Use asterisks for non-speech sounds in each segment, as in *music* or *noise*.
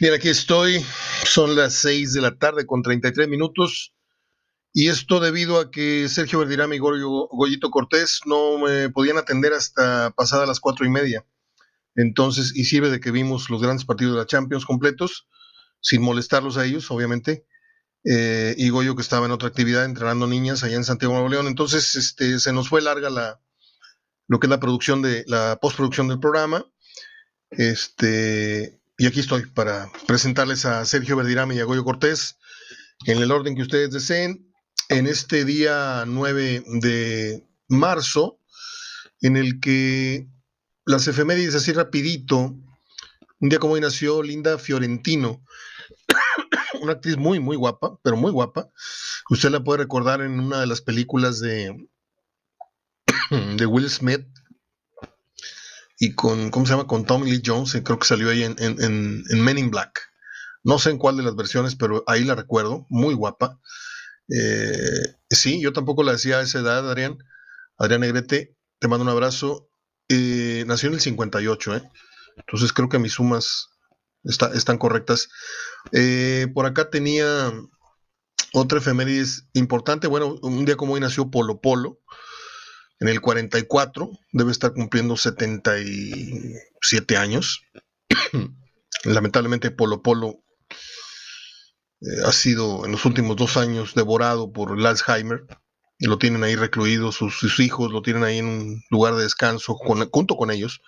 Bien, aquí estoy. Son las 6 de la tarde con 33 minutos. Y esto debido a que Sergio Verdirame y Goyito Cortés no me podían atender hasta pasada las cuatro y media. Entonces, y sirve de que vimos los grandes partidos de la Champions completos, sin molestarlos a ellos, obviamente. Eh, y Goyo que estaba en otra actividad entrenando niñas allá en Santiago Nuevo León. Entonces, este, se nos fue larga la, lo que es la producción de, la postproducción del programa. Este, y aquí estoy para presentarles a Sergio Verdirame y a Goyo Cortés en el orden que ustedes deseen. En este día 9 de marzo, en el que las efemérides así rapidito, un día como hoy nació Linda Fiorentino, *coughs* una actriz muy, muy guapa, pero muy guapa. Usted la puede recordar en una de las películas de, *coughs* de Will Smith, y con, ¿cómo se llama? Con Tommy Lee Jones, eh, creo que salió ahí en, en, Men in Black. No sé en cuál de las versiones, pero ahí la recuerdo, muy guapa. Eh, sí, yo tampoco la decía a esa edad, Adrián. Adrián Negrete, te mando un abrazo. Eh, nació en el 58, ¿eh? Entonces creo que mis sumas están correctas. por acá tenía otra efemérides importante. Bueno, un día como hoy nació Polo Polo en el 44, debe estar cumpliendo 77 años. *clears throat* Lamentablemente Polo Polo eh, ha sido en los últimos dos años devorado por el Alzheimer. Lo tienen ahí recluido, sus, hijos lo tienen ahí en un lugar de descanso junto con ellos.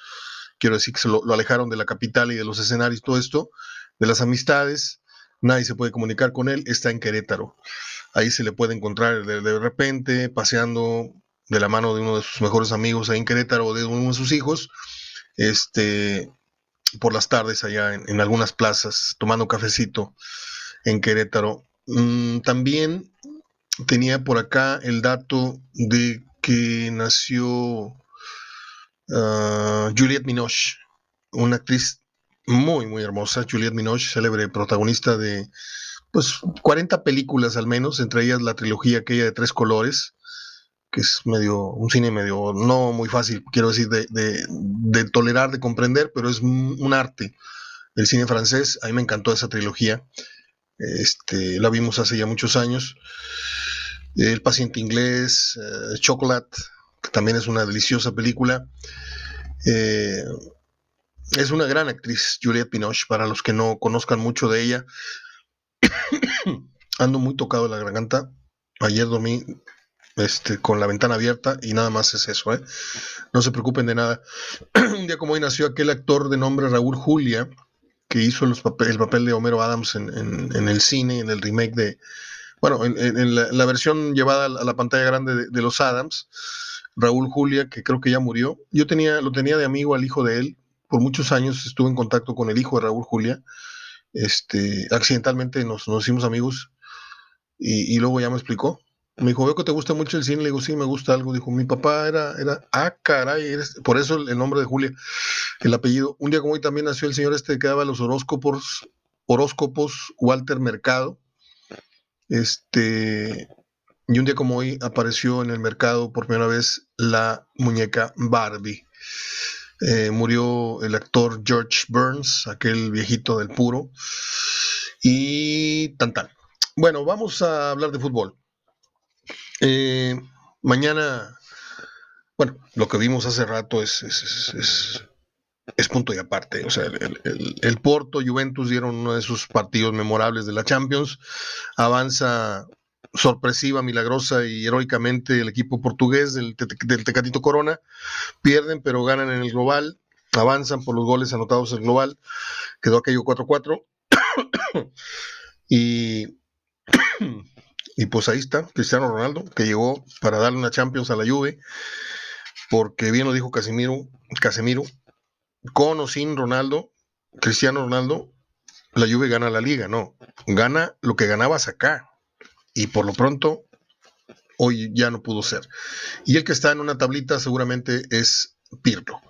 Quiero decir que se lo, alejaron de la capital y de los escenarios, todo esto, de las amistades. Nadie se puede comunicar con él, está en Querétaro. Ahí se le puede encontrar de repente paseando de la mano de uno de sus mejores amigos ahí en Querétaro o de uno de sus hijos, este, por las tardes allá en, algunas plazas, tomando cafecito en Querétaro. Mm, también tenía por acá el dato de que nació ah, Juliette Minoche, una actriz muy, muy hermosa, Juliette Minoche, célebre protagonista de pues 40 películas al menos, entre ellas la trilogía aquella de tres colores, que es medio, un cine medio, no muy fácil, quiero decir, de, de, tolerar, de comprender, pero es un, arte. El cine francés, a mí me encantó esa trilogía. Este, la vimos hace ya muchos años. El paciente inglés, eh, Chocolate, que también es una deliciosa película. Eh, es una gran actriz, Juliette Binoche, para los que no conozcan mucho de ella. *coughs* Ando muy tocado de la garganta. Ayer dormí este, con la ventana abierta y nada más es eso, ¿eh? No se preocupen de nada. *clears throat* Un día como hoy nació aquel actor de nombre Raúl Julia, que hizo el papel de Homero Adams en, el cine, en el remake de, bueno, en, la, versión llevada a la pantalla grande de, los Adams. Raúl Julia, que creo que ya murió. Yo tenía, lo tenía de amigo al hijo de él. Por muchos años estuve en contacto con el hijo de Raúl Julia. Este, accidentalmente nos, nos hicimos amigos y luego ya me explicó me dijo, veo que te gusta mucho el cine. Le digo, sí, me gusta algo. Dijo, mi papá era, era, ah, caray, por eso el, nombre de Julia, el apellido. Un día como hoy también nació el señor este que daba los horóscopos, horóscopos, Walter Mercado. Este, y un día como hoy apareció en el mercado por primera vez la muñeca Barbie. Eh, murió el actor George Burns, aquel viejito del puro. Y tan tan. Bueno, vamos a hablar de fútbol. Eh, mañana, bueno, lo que vimos hace rato es, es, punto y aparte. O sea, el, Porto, Juventus dieron uno de sus partidos memorables de la Champions. Avanza sorpresiva, milagrosa y heroicamente el equipo portugués del, del Tecatito Corona. Pierden, pero ganan en el global. Avanzan por los goles anotados en el global. Quedó aquello 4-4. *coughs* y y pues ahí está, Cristiano Ronaldo, que llegó para darle una Champions a la Juve, porque bien lo dijo Casemiro, Casemiro, con o sin Ronaldo, Cristiano Ronaldo, la Juve gana la liga, no, gana lo que ganabas acá. Y por lo pronto, hoy ya no pudo ser. Y el que está en una tablita seguramente es Pirlo,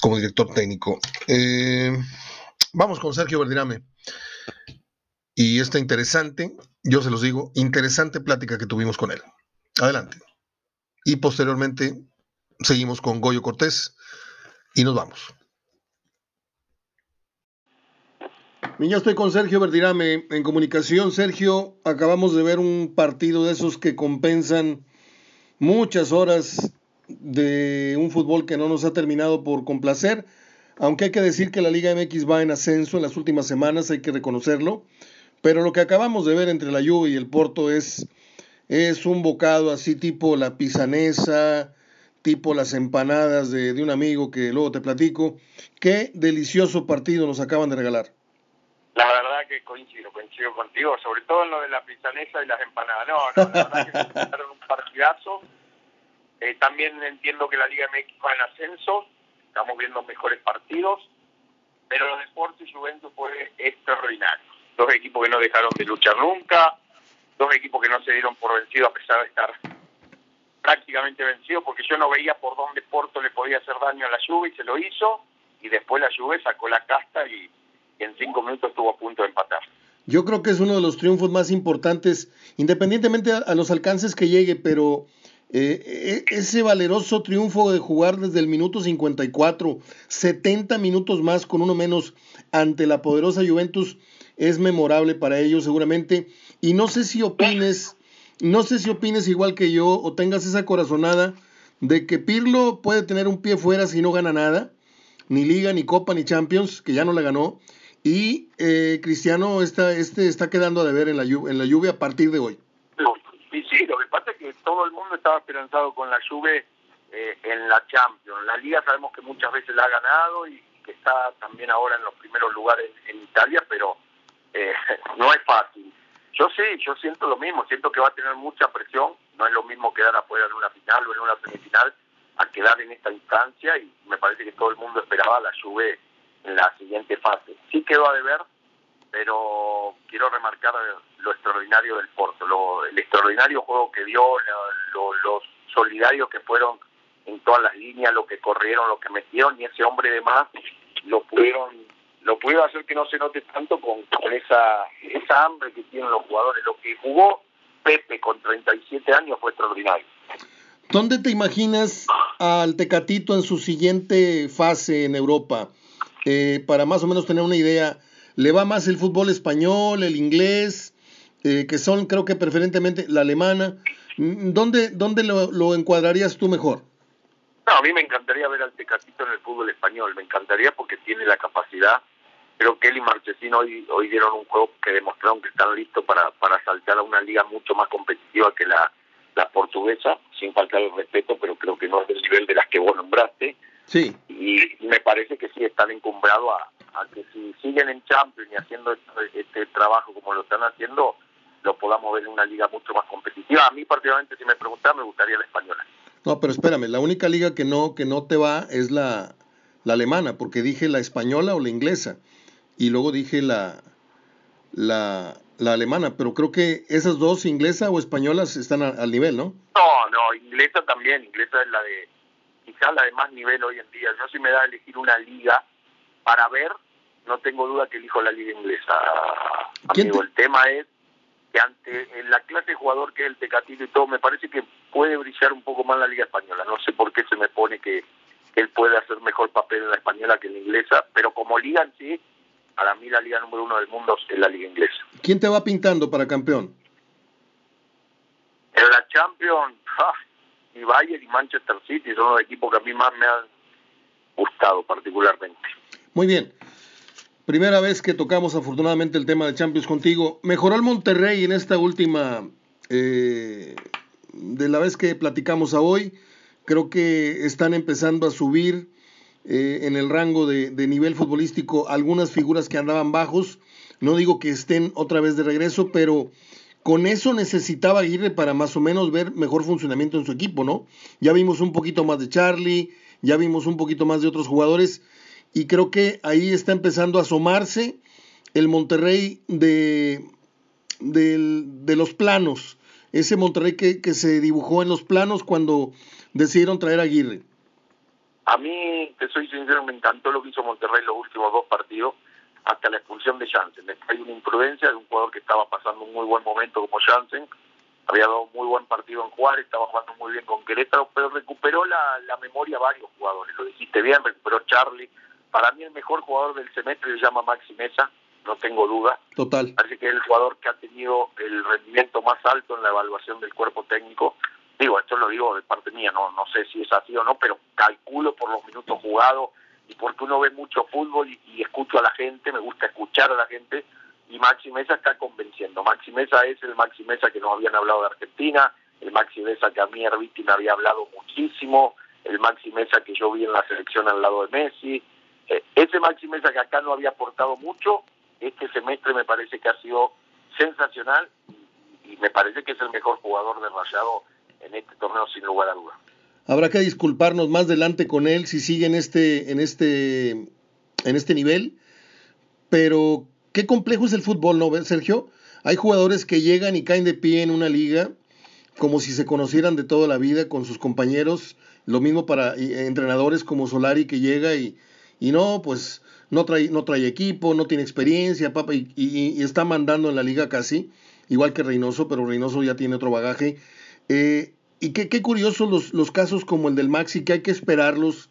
como director técnico. Eh, vamos con Sergio Verdirame. Y esta interesante, yo se los digo, interesante plática que tuvimos con él. Adelante. Y posteriormente seguimos con Goyo Cortés y nos vamos. Yo estoy con Sergio Verdirame en comunicación. Sergio, acabamos de ver un partido de esos que compensan muchas horas de un fútbol que no nos ha terminado por complacer, aunque hay que decir que la Liga MX va en ascenso en las últimas semanas, hay que reconocerlo, pero lo que acabamos de ver entre la Juve y el Porto es, es un bocado así tipo la pisanesa, tipo las empanadas de, de un amigo que luego te platico. Qué delicioso partido nos acaban de regalar. La verdad que coincido, coincido contigo, sobre todo en lo de la pisanesa y las empanadas. No, no, la verdad que fueron un partidazo. Eh, también entiendo que la Liga MX va en ascenso, estamos viendo mejores partidos, pero los deportes Juventus fue extraordinario. Dos equipos que no dejaron de luchar nunca, dos equipos que no se dieron por vencidos a pesar de estar prácticamente vencidos, porque yo no veía por dónde Porto le podía hacer daño a la Juve y se lo hizo, y después la Juve sacó la casta y en cinco minutos estuvo a punto de empatar. Yo creo que es uno de los triunfos más importantes, independientemente a, los alcances que llegue, pero eh, e, ese valeroso triunfo de jugar desde el minuto 54, 70 minutos más con uno menos ante la poderosa Juventus es memorable para ellos seguramente. Y no sé si opines, no sé si opines igual que yo o tengas esa corazonada de que Pirlo puede tener un pie fuera si no gana nada, ni Liga, ni Copa, ni Champions, que ya no la ganó, y eh, Cristiano está, este está quedando a deber en la, en la lluvia a partir de hoy. Sí, lo que pasa es que todo el mundo estaba esperanzado con la lluvia eh, en la Champions. La Liga sabemos que muchas veces la ha ganado y que está también ahora en los primeros lugares en Italia, pero eh, *laughs* no es fácil. Yo sí, yo siento lo mismo, siento que va a tener mucha presión, no es lo mismo quedar afuera en una final o en una semifinal a quedar en esta instancia y me parece que todo el mundo esperaba la Juve en la siguiente fase. Sí quedó a deber, pero quiero remarcar lo extraordinario del Porto, lo, el extraordinario juego que dio, los solidarios que fueron en todas las líneas, lo que corrieron, lo que metieron, y ese hombre de más lo pudieron lo pudieron hacer que no se note tanto con, con esa, esa hambre que tienen los jugadores. Lo que jugó Pepe con 37 años fue extraordinario. ¿Dónde te imaginas al Tecatito en su siguiente fase en Europa? Eh, para más o menos tener una idea, ¿le va más el fútbol español, el inglés, eh, que son creo que preferentemente la alemana? Mm, ¿Dónde, dónde lo, encuadrarías tú mejor? No, a mí me encantaría ver al Tecatito en el fútbol español, me encantaría porque tiene la capacidad. Creo que él y Marchesín hoy, hoy dieron un juego que demostraron que están listos para, para saltar a una liga mucho más competitiva que la, la portuguesa, sin faltar el respeto, pero creo que no es del nivel de las que vos nombraste. Sí. Y me parece que sí están encumbrados a, que si siguen en Champions y haciendo este, este, trabajo como lo están haciendo, lo podamos ver en una liga mucho más competitiva. A mí particularmente, si me preguntan, me gustaría la española. No, pero espérame, la única liga que no que no te va es la, la alemana, porque dije la española o la inglesa y luego dije la la, la alemana, pero creo que esas dos, inglesa o españolas, están al nivel, ¿no? No, no, inglesa también, inglesa es la de quizás la de más nivel hoy en día. Yo si me da a elegir una liga para ver, no tengo duda que elijo la liga inglesa. Amigo, el tema es que ante la clase de jugador que es el Tecatito y todo, me parece que puede brillar un poco más la liga española. No sé por qué se me pone que, él puede hacer mejor papel en la española que en la inglesa, pero como liga en sí, para mí la liga número uno del mundo es la liga inglesa. ¿Quién te va pintando para campeón? En la Champions, y Bayern y Manchester City son los equipos que a mí más me han gustado particularmente. Muy bien. Primera vez que tocamos afortunadamente el tema de Champions contigo. ¿Mejoró el Monterrey en esta última, eh, de la vez que platicamos a hoy? Creo que están empezando a subir eh, en el rango de, nivel futbolístico algunas figuras que andaban bajos. No digo que estén otra vez de regreso, pero con eso necesitaba Aguirre para más o menos ver mejor funcionamiento en su equipo, ¿no? Ya vimos un poquito más de Charlie, ya vimos un poquito más de otros jugadores y creo que ahí está empezando a asomarse el Monterrey de, de, los planos, ese Monterrey que, que, se dibujó en los planos cuando decidieron traer a Aguirre. A mí, te soy sincero, me encantó lo que hizo Monterrey los últimos dos partidos hasta la expulsión de Jansen. Hay una imprudencia de un jugador que estaba pasando un muy buen momento como Jansen, había dado un muy buen partido en Juárez, estaba jugando muy bien con Querétaro, pero recuperó la, la memoria varios jugadores, lo dijiste bien, recuperó Charlie. Para mí el mejor jugador del semestre se llama Maxi Mesa, no tengo duda. Total. Parece que es el jugador que ha tenido el rendimiento más alto en la evaluación del cuerpo técnico. Digo, esto lo digo de parte mía, no, no sé si es así o no, pero calculo por los minutos jugados y porque uno ve mucho fútbol y, escucho a la gente, me gusta escuchar a la gente, y Maxi Mesa está convenciendo. Maxi Mesa es el Maxi Mesa que nos habían hablado de Argentina, el Maxi Mesa que a mí Herbiti me había hablado muchísimo, el Maxi Mesa que yo vi en la selección al lado de Messi. Eh, ese Maxi Mesa que acá no había aportado mucho, este semestre me parece que ha sido sensacional y, me parece que es el mejor jugador de Rayado este torneo sin lugar a dudas. Habrá que disculparnos más adelante con él si sigue en este en este en este nivel, pero qué complejo es el fútbol, ¿no, Sergio? Hay jugadores que llegan y caen de pie en una liga como si se conocieran de toda la vida con sus compañeros. Lo mismo para entrenadores como Solari que llega y, y no, pues no trae, no trae equipo, no tiene experiencia, papá, y, y, está mandando en la liga casi, igual que Reynoso, pero Reynoso ya tiene otro bagaje. Eh, y qué, qué curioso los, los casos como el del Maxi, que hay que esperarlos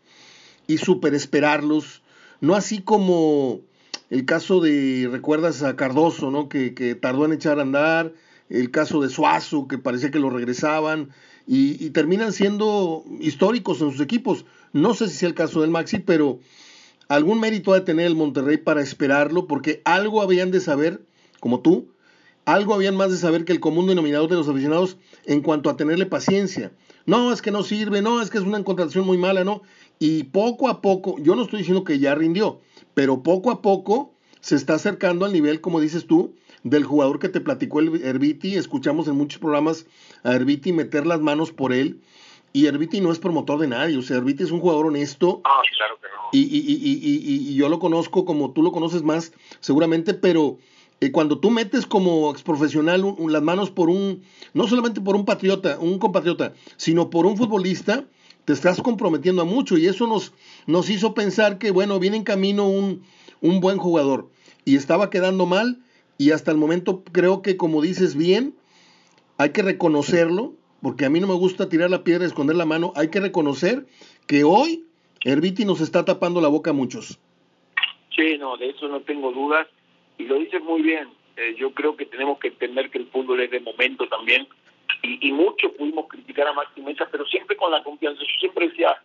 y super esperarlos, no así como el caso de, recuerdas a Cardoso, ¿no? Que, que tardó en echar a andar, el caso de Suazo, que parecía que lo regresaban, y, terminan siendo históricos en sus equipos. No sé si sea el caso del Maxi, pero algún mérito ha de tener el Monterrey para esperarlo, porque algo habían de saber, como tú, algo habían más de saber que el común denominador de los aficionados en cuanto a tenerle paciencia. No, es que no sirve, no, es que es una contratación muy mala, no. Y poco a poco, yo no estoy diciendo que ya rindió, pero poco a poco se está acercando al nivel, como dices tú, del jugador que te platicó el Herbiti. Escuchamos en muchos programas a Herbiti meter las manos por él. Y Herbiti no es promotor de nadie, o sea, Herbiti es un jugador honesto. Ah, claro que no. Y, y, y, y, yo lo conozco como tú lo conoces más, seguramente, pero cuando tú metes como ex profesional las manos por un, no solamente por un patriota, un compatriota, sino por un futbolista, te estás comprometiendo a mucho. Y eso nos, nos hizo pensar que, bueno, viene en camino un, un buen jugador. Y estaba quedando mal, y hasta el momento creo que como dices bien, hay que reconocerlo, porque a mí no me gusta tirar la piedra y esconder la mano, hay que reconocer que hoy Herbiti nos está tapando la boca a muchos. Sí, no, de eso no tengo dudas, y lo dices muy bien, eh, yo creo que tenemos que entender que el fútbol es de momento también, y, y mucho pudimos criticar a Maxi Mesa, pero siempre con la confianza, yo siempre decía,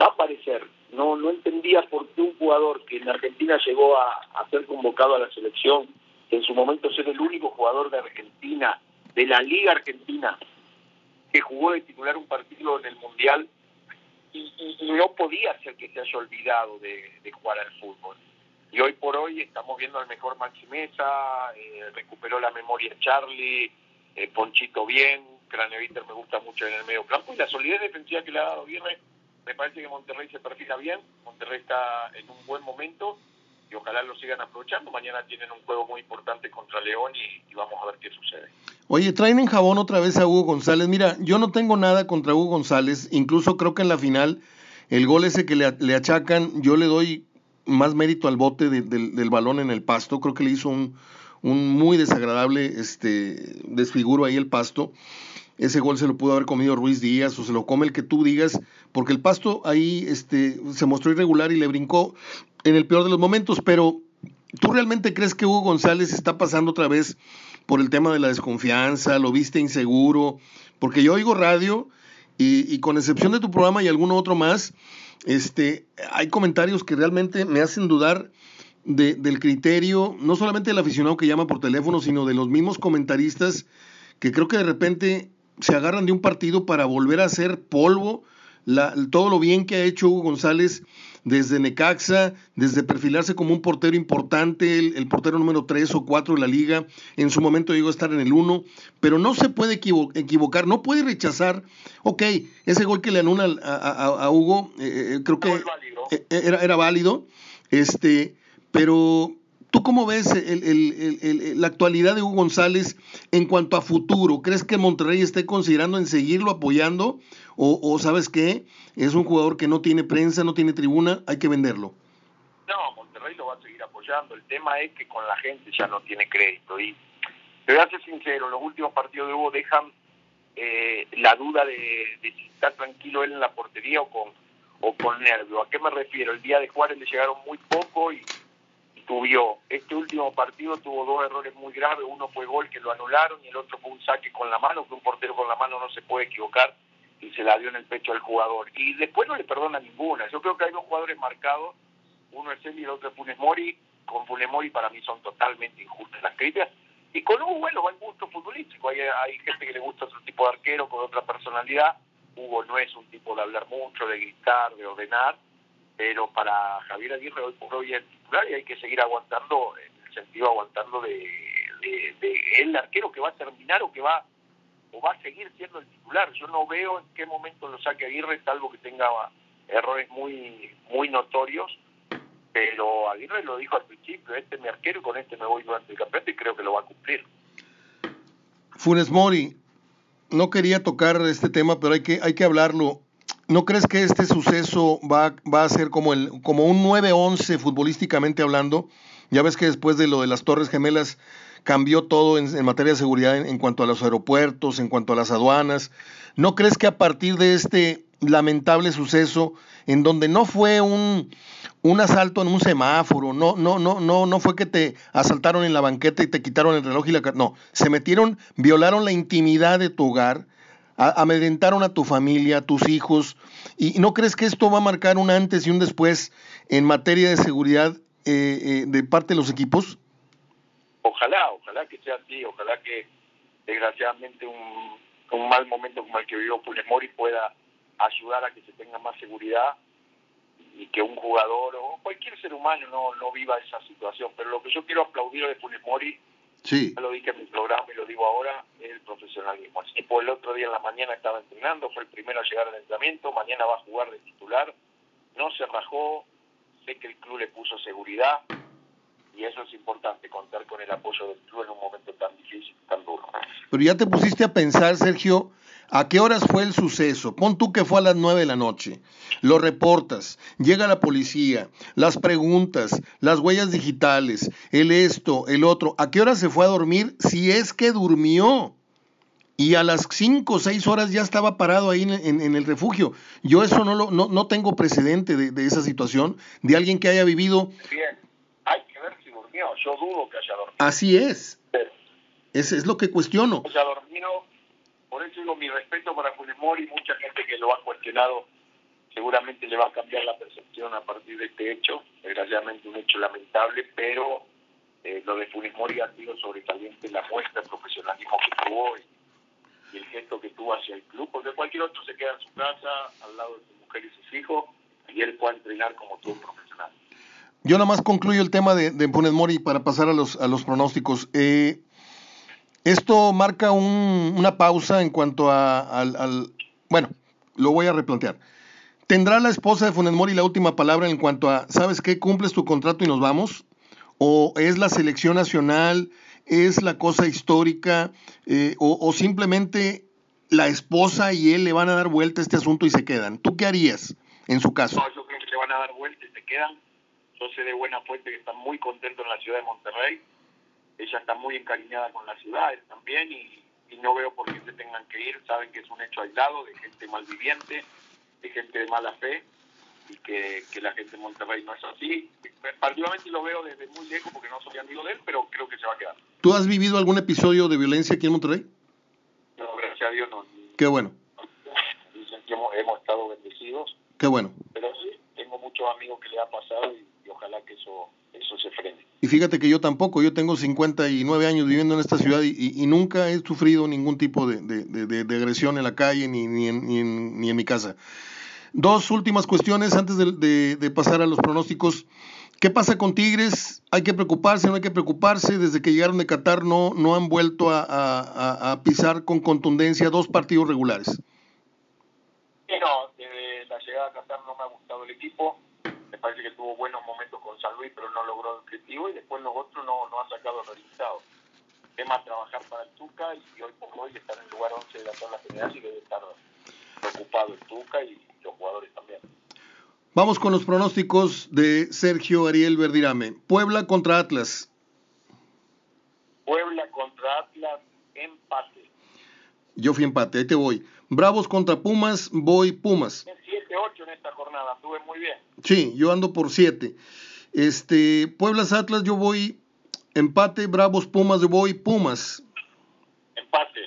va a aparecer, no, no entendía por qué un jugador que en Argentina llegó a, a ser convocado a la selección, en su momento ser el único jugador de Argentina, de la Liga Argentina, que jugó de titular un partido en el Mundial y, no podía ser que se haya olvidado de, jugar al fútbol. Y hoy por hoy estamos viendo al mejor Maxi Mesa, eh, recuperó la memoria Charlie, eh, Ponchito bien, Craneviter me gusta mucho en el medio campo y la solidez defensiva que le ha dado Viernes, me parece que Monterrey se perfila bien, Monterrey está en un buen momento y ojalá lo sigan aprovechando. Mañana tienen un juego muy importante contra León y, vamos a ver qué sucede. Oye, traen en jabón otra vez a Hugo González. Mira, yo no tengo nada contra Hugo González, incluso creo que en la final el gol ese que le, achacan, yo le doy más mérito al bote del balón en el pasto, creo que le hizo un, muy desagradable este, desfiguro ahí el pasto. Ese gol se lo pudo haber comido Ruiz Díaz o se lo come el que tú digas, porque el pasto ahí este, se mostró irregular y le brincó en el peor de los momentos, pero ¿tú realmente crees que Hugo González está pasando otra vez por el tema de la desconfianza? ¿Lo viste inseguro? Porque yo oigo radio y, con excepción de tu programa y alguno otro más, este, hay comentarios que realmente me hacen dudar del criterio, no solamente del aficionado que llama por teléfono, sino de los mismos comentaristas que creo que de repente se agarran de un partido para volver a hacer polvo todo lo bien que ha hecho Hugo González desde Necaxa, desde perfilarse como un portero importante, el, portero número 3 o 4 de la liga, en su momento llegó a estar en el 1, pero no se puede equivocar, no puede rechazar, ok, ese gol que le anula a, Hugo, eh, eh, creo que e, e, era, era válido, este, pero ¿Tú cómo ves la actualidad de Hugo González en cuanto a futuro? ¿Crees que Monterrey esté considerando en seguirlo apoyando? ¿O, sabes qué? Es un jugador que no tiene prensa, no tiene tribuna, hay que venderlo. No, Monterrey lo va a seguir apoyando. El tema es que con la gente ya no tiene crédito. Y te voy a ser sincero, los últimos partidos de Hugo dejan eh, la duda de, de, si está tranquilo él en la portería o con, o con nervio. ¿A qué me refiero? El día de Juárez le llegaron muy poco y titubió. Este último partido tuvo dos errores muy graves, uno fue gol que lo anularon y el otro fue un saque con la mano, que un portero con la mano no se puede equivocar y se la dio en el pecho al jugador. Y después no le perdona ninguna. Yo creo que hay dos jugadores marcados, uno es él y el otro es Funes Mori. Con Funes Mori para mí son totalmente injustas las críticas. Y con Hugo, bueno, va el gusto futbolístico. Hay, hay gente que le gusta otro tipo de arquero con otra personalidad. Hugo no es un tipo de hablar mucho, de gritar, de ordenar pero para Javier Aguirre hoy por hoy es titular y hay que seguir aguantando, en el sentido aguantando de, de, el arquero que va a terminar o que va o va a seguir siendo el titular. Yo no veo en qué momento lo saque Aguirre, salvo que tenga errores muy muy notorios, pero Aguirre lo dijo al principio, este es mi arquero y con este me voy durante el campeonato y creo que lo va a cumplir. Funes Mori, no quería tocar este tema, pero hay que, hay que hablarlo. ¿No crees que este suceso va, va a ser como, el, como un 9-11 futbolísticamente hablando? Ya ves que después de lo de las Torres Gemelas cambió todo en, materia de seguridad en, cuanto a los aeropuertos, en cuanto a las aduanas. ¿No crees que a partir de este lamentable suceso, en donde no fue un, un asalto en un semáforo, no, no, no, no, no fue que te asaltaron en la banqueta y te quitaron el reloj y la no, se metieron, violaron la intimidad de tu hogar, amedrentaron a tu familia, a tus hijos, ¿y no crees que esto va a marcar un antes y un después en materia de seguridad eh, eh, de parte de los equipos? Ojalá, ojalá que sea así, ojalá que desgraciadamente un, un mal momento como el que vivió Funes Mori pueda ayudar a que se tenga más seguridad y que un jugador o cualquier ser humano no, no viva esa situación. Pero lo que yo quiero aplaudir de Funes Mori Sí. Ya lo dije en mi programa y lo digo ahora, el profesionalismo. El tipo el otro día en la mañana estaba entrenando, fue el primero a llegar al entrenamiento, mañana va a jugar de titular, no se rajó, sé que el club le puso seguridad y eso es importante, contar con el apoyo del club en un momento tan difícil, tan duro. Pero ya te pusiste a pensar, Sergio, ¿A qué horas fue el suceso? Pon tú que fue a las nueve de la noche. Lo reportas, llega la policía, las preguntas, las huellas digitales, el esto, el otro. ¿A qué hora se fue a dormir? Si es que durmió. Y a las cinco o seis horas ya estaba parado ahí en, el refugio. Yo eso no, lo, no, no tengo precedente de, esa situación, de alguien que haya vivido... Bien, hay que ver si durmió. Yo dudo que haya dormido. Así es. Ese es lo que cuestiono. O sea, dormido por eso digo mi respeto para Funes Mori, mucha gente que lo ha cuestionado seguramente le va a cambiar la percepción a partir de este hecho, desgraciadamente un hecho lamentable, pero eh, lo de Funes Mori ha sido sobresaliente la muestra de profesionalismo que tuvo y, el gesto que tuvo hacia el club, porque cualquier otro se queda en su casa, al lado de su mujer y sus hijos, y él puede entrenar como todo profesional. Yo nada más concluyo el tema de, de Funes Mori para pasar a los, a los pronósticos. Eh, esto marca una pausa en cuanto a, al, Bueno, lo voy a replantear. ¿Tendrá la esposa de Funes Mori la última palabra en cuanto a, ¿sabes qué? ¿Cumples tu contrato y nos vamos? ¿O es la selección nacional? ¿Es la cosa histórica? Eh, o, simplemente la esposa y él le van a dar vuelta a este asunto y se quedan? ¿Tú qué harías en su caso? No, yo creo que le van a dar vuelta y se quedan. Yo sé de buena fuente que están muy contentos en la ciudad de Monterrey ella está muy encariñada con la ciudad, también, y, no veo por qué se tengan que ir. Saben que es un hecho aislado de gente malviviente, de gente de mala fe, y que, la gente de Monterrey no es así. Particularmente lo veo desde muy lejos porque no soy amigo de él, pero creo que se va a quedar. ¿Tú has vivido algún episodio de violencia aquí en Monterrey? No, gracias a Dios no. Qué bueno. Hemos, hemos estado bendecidos. Qué bueno. Pero sí, tengo muchos amigos que le ha pasado y, y ojalá que eso, eso se frene. Fíjate que yo tampoco, yo tengo 59 años viviendo en esta ciudad y, nunca he sufrido ningún tipo de, agresión en la calle ni, ni, en, ni, en, mi casa. Dos últimas cuestiones antes de, pasar a los pronósticos. ¿Qué pasa con Tigres? ¿Hay que preocuparse? ¿No hay que preocuparse? Desde que llegaron de Qatar no, no han vuelto a, pisar con contundencia dos partidos regulares. Sí, no, desde la llegada a Qatar no me ha gustado el equipo me parece que tuvo buenos momentos con San Luis, pero no logró el objetivo y después los otros no, no han sacado resultados. Tema trabajar para el Tuca y hoy por hoy está en el lugar 11 de la tabla general y debe estar preocupado el Tuca y los jugadores también. Vamos con los pronósticos de Sergio Ariel Verdirame. Puebla contra Atlas. Puebla contra Atlas, empate. Yo fui empate, ahí te voy. Bravos contra Pumas, voy Pumas. 7-8 en esta jornada, estuve muy bien. Sí, yo ando por 7. Este, Pueblas Atlas, yo voy empate, Bravos Pumas, yo voy Pumas. Empate.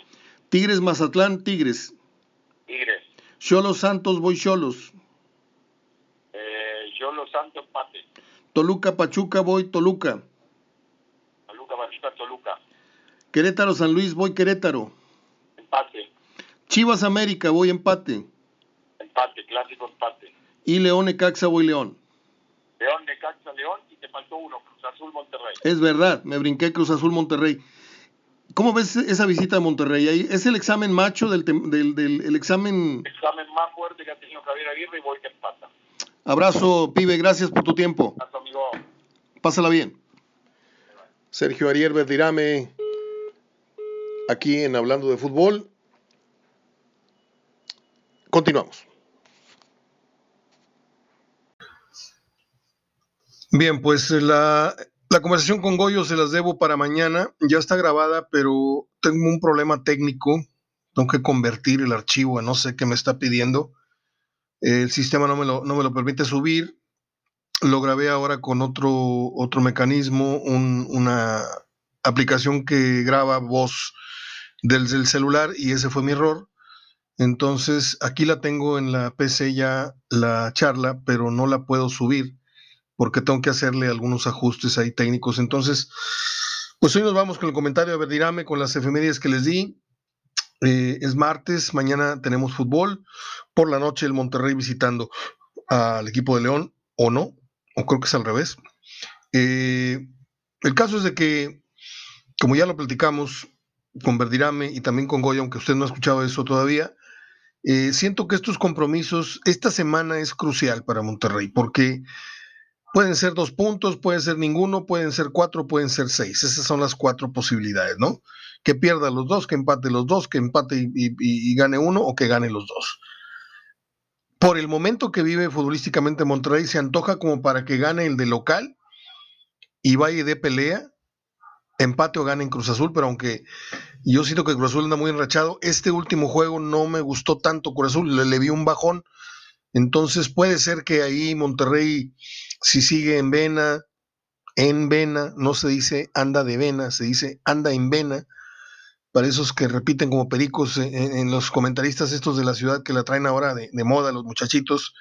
Tigres Mazatlán, Tigres. Tigres. Cholos Santos, voy Cholos. Eh, Cholos Santos, empate. Toluca Pachuca, voy Toluca. Toluca Pachuca, Toluca. Querétaro San Luis, voy Querétaro. Empate. Chivas América, voy empate. Empate, clásico empate. Y León Necaxa, voy León. León, Necaxa, León y te faltó uno, Cruz Azul, Monterrey. Es verdad, me brinqué Cruz Azul, Monterrey. ¿Cómo ves esa visita a Monterrey? ¿Es el examen macho del, del, del el examen... examen más fuerte que ha tenido Javier Aguirre y voy que empata. Abrazo, pibe, gracias por tu tiempo. Abrazo, amigo. Pásala bien. Sergio Ariel Verdirame, aquí en Hablando de Fútbol. Continuamos. Bien, pues la, la, conversación con Goyo se las debo para mañana. Ya está grabada, pero tengo un problema técnico. Tengo que convertir el archivo a no sé qué me está pidiendo. El sistema no me lo, no me lo permite subir. Lo grabé ahora con otro, otro mecanismo, un, una aplicación que graba voz del, del celular y ese fue mi error. Entonces, aquí la tengo en la PC ya la charla, pero no la puedo subir porque tengo que hacerle algunos ajustes ahí técnicos. Entonces, pues hoy nos vamos con el comentario de Verdirame, con las efemérides que les di. Eh, es martes, mañana tenemos fútbol. Por la noche el Monterrey visitando al equipo de León, o no, o creo que es al revés. Eh, el caso es de que, como ya lo platicamos con Verdirame y también con Goya, aunque usted no ha escuchado eso todavía, eh, siento que estos compromisos, esta semana es crucial para Monterrey, porque Pueden ser dos puntos, pueden ser ninguno, pueden ser cuatro, pueden ser seis. Esas son las cuatro posibilidades, ¿no? Que pierda los dos, que empate los dos, que empate y, gane uno o que gane los dos. Por el momento que vive futbolísticamente Monterrey, se antoja como para que gane el de local y vaya de pelea, empate o gane en Cruz Azul, pero aunque yo siento que Cruz Azul anda muy enrachado, este último juego no me gustó tanto Cruz Azul, le, le vi un bajón. Entonces puede ser que ahí Monterrey si sigue en vena, en vena, no se dice anda de vena, se dice anda en vena. Para esos que repiten como pericos en, los comentaristas estos de la ciudad que la traen ahora de, de moda los muchachitos,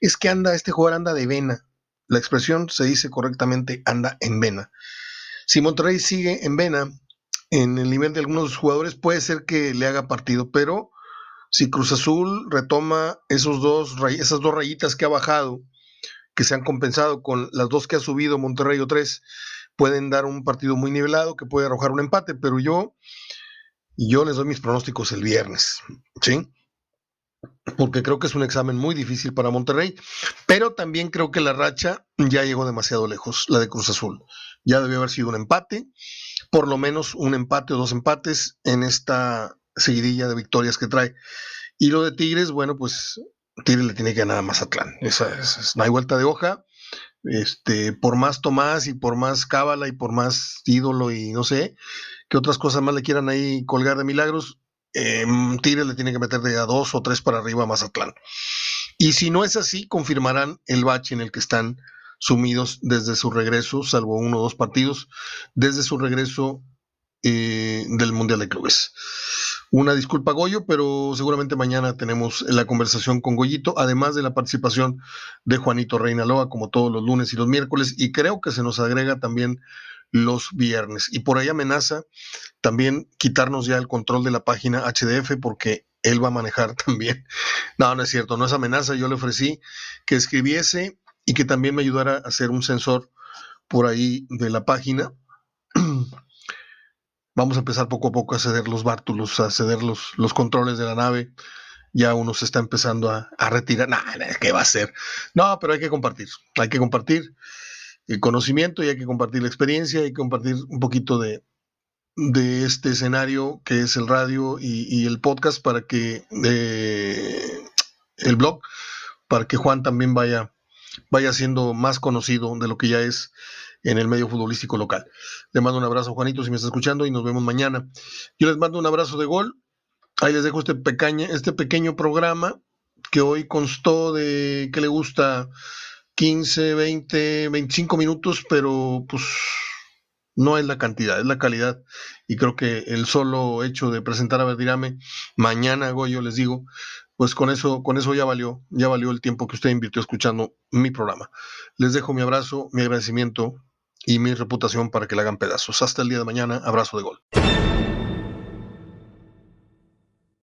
es que anda, este jugador anda de vena. La expresión se dice correctamente anda en vena. Si Monterrey sigue en vena, en el nivel de algunos jugadores, puede ser que le haga partido, pero si Cruz Azul retoma esos dos, esas dos rayitas que ha bajado, que se han compensado con las dos que ha subido Monterrey o tres, pueden dar un partido muy nivelado que puede arrojar un empate, pero yo, yo les doy mis pronósticos el viernes, ¿sí? Porque creo que es un examen muy difícil para Monterrey, pero también creo que la racha ya llegó demasiado lejos, la de Cruz Azul. Ya debió haber sido un empate, por lo menos un empate o dos empates en esta seguidilla de victorias que trae. Y lo de Tigres, bueno, pues Tigres le tiene que ganar a Mazatlán. Esa, no hay vuelta de hoja. Este, por más Tomás y por más Cábala y por más ídolo y no sé, qué otras cosas más le quieran ahí colgar de milagros, eh, Tigres le tiene que meter de a dos o tres para arriba a Mazatlán. Y si no es así, confirmarán el bache en el que están sumidos desde su regreso, salvo uno o dos partidos, desde su regreso eh, del Mundial de Clubes. Una disculpa, Goyo, pero seguramente mañana tenemos la conversación con Goyito, además de la participación de Juanito Reinaloa, como todos los lunes y los miércoles, y creo que se nos agrega también los viernes. Y por ahí amenaza también quitarnos ya el control de la página HDF, porque él va a manejar *laughs* también. No, no es cierto, no es amenaza. Yo le ofrecí que escribiese y que también me ayudara a hacer un sensor por ahí de la página vamos a empezar poco a poco a ceder los bártulos, a ceder los, los controles de la nave. Ya uno se está empezando a, retirar. Nada, ¿qué va a ser? No, pero hay que compartir. Hay que compartir el conocimiento y hay que compartir la experiencia, hay que compartir un poquito de, de este escenario que es el radio y, el podcast para que el blog, para que Juan también vaya, vaya siendo más conocido de lo que ya es en el medio futbolístico local. Le mando un abrazo, Juanito, si me está escuchando, y nos vemos mañana. Yo les mando un abrazo de gol. Ahí les dejo este, pequeño, este pequeño programa que hoy constó de que le gusta 15, 20, 25 minutos, pero pues no es la cantidad, es la calidad. Y creo que el solo hecho de presentar a Verdirame mañana, Goyo, les digo, pues con eso, con eso ya valió, ya valió el tiempo que usted invirtió escuchando mi programa. Les dejo mi abrazo, mi agradecimiento y mi reputación para que le hagan pedazos. Hasta el día de mañana, abrazo de gol.